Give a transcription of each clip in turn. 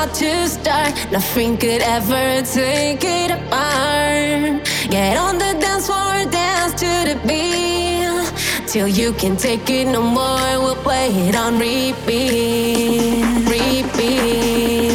About to start. Nothing could ever take it apart. Get on the dance floor, dance to the beat. Till you can take it no more, we'll play it on repeat. Repeat.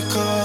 circle.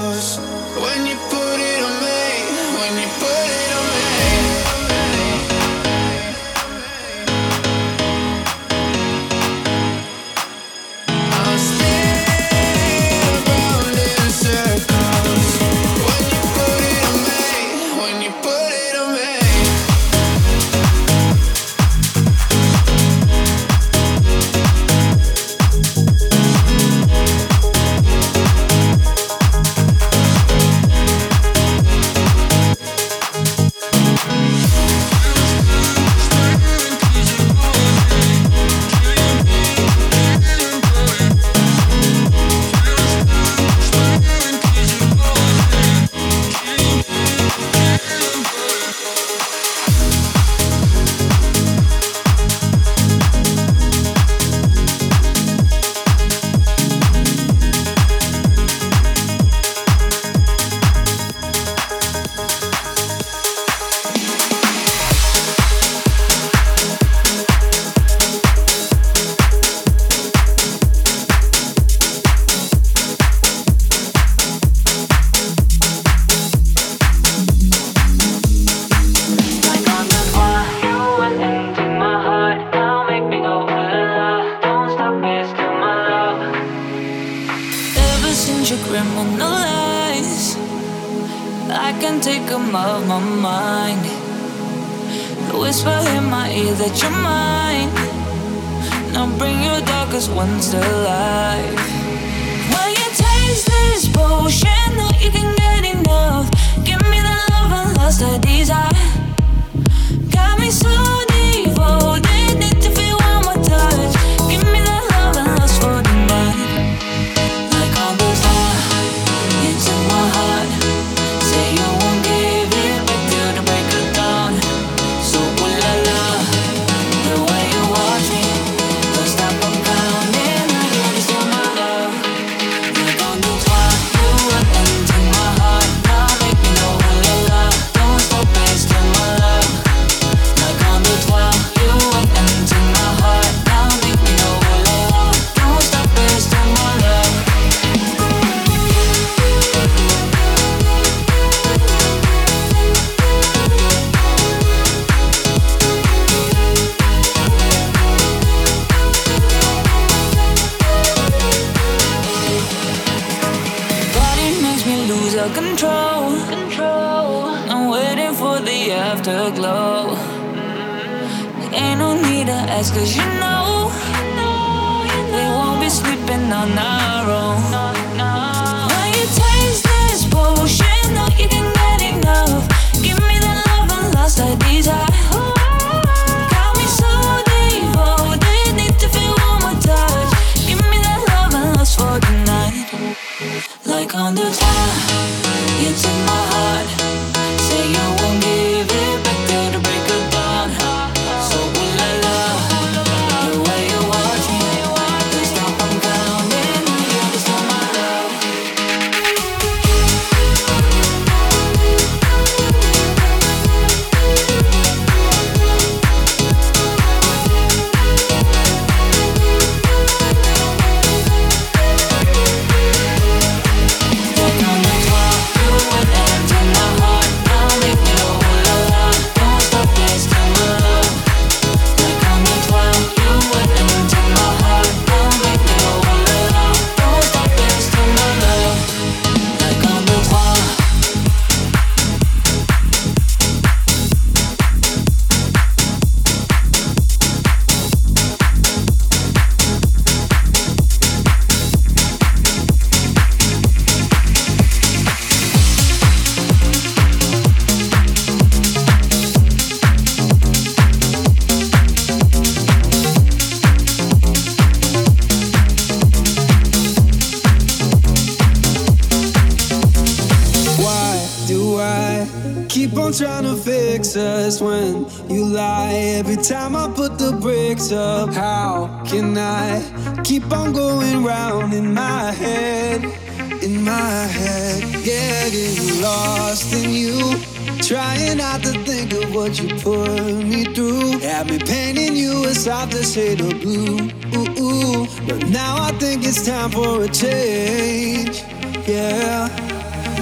what you put me through. Have me painting you a softer shade of blue. Ooh, ooh. But now I think it's time for a change. Yeah.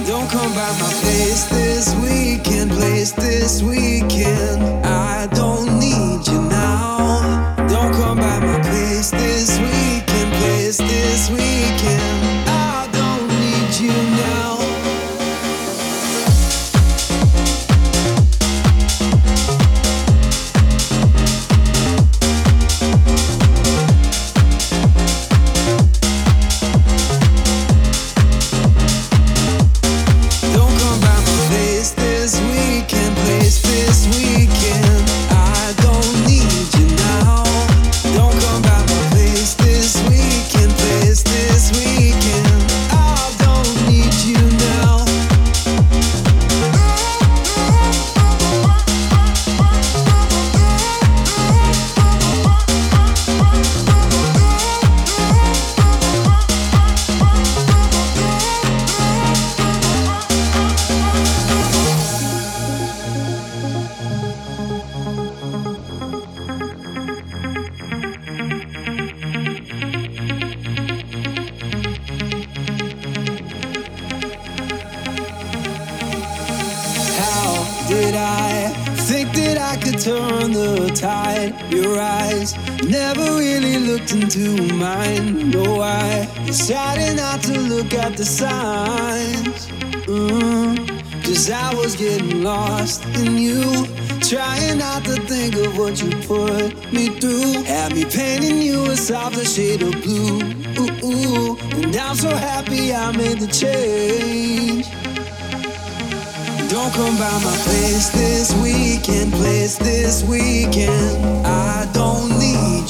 Don't come by my place this weekend, place this weekend. I don't into mine. No, I decided not to look at the signs. Mm, Cause I was getting lost in you. Trying not to think of what you put me through. Had me painting you a softer shade of blue. Ooh, ooh. And I'm so happy I made the change. Don't come by my place this weekend, place this weekend. I don't need you.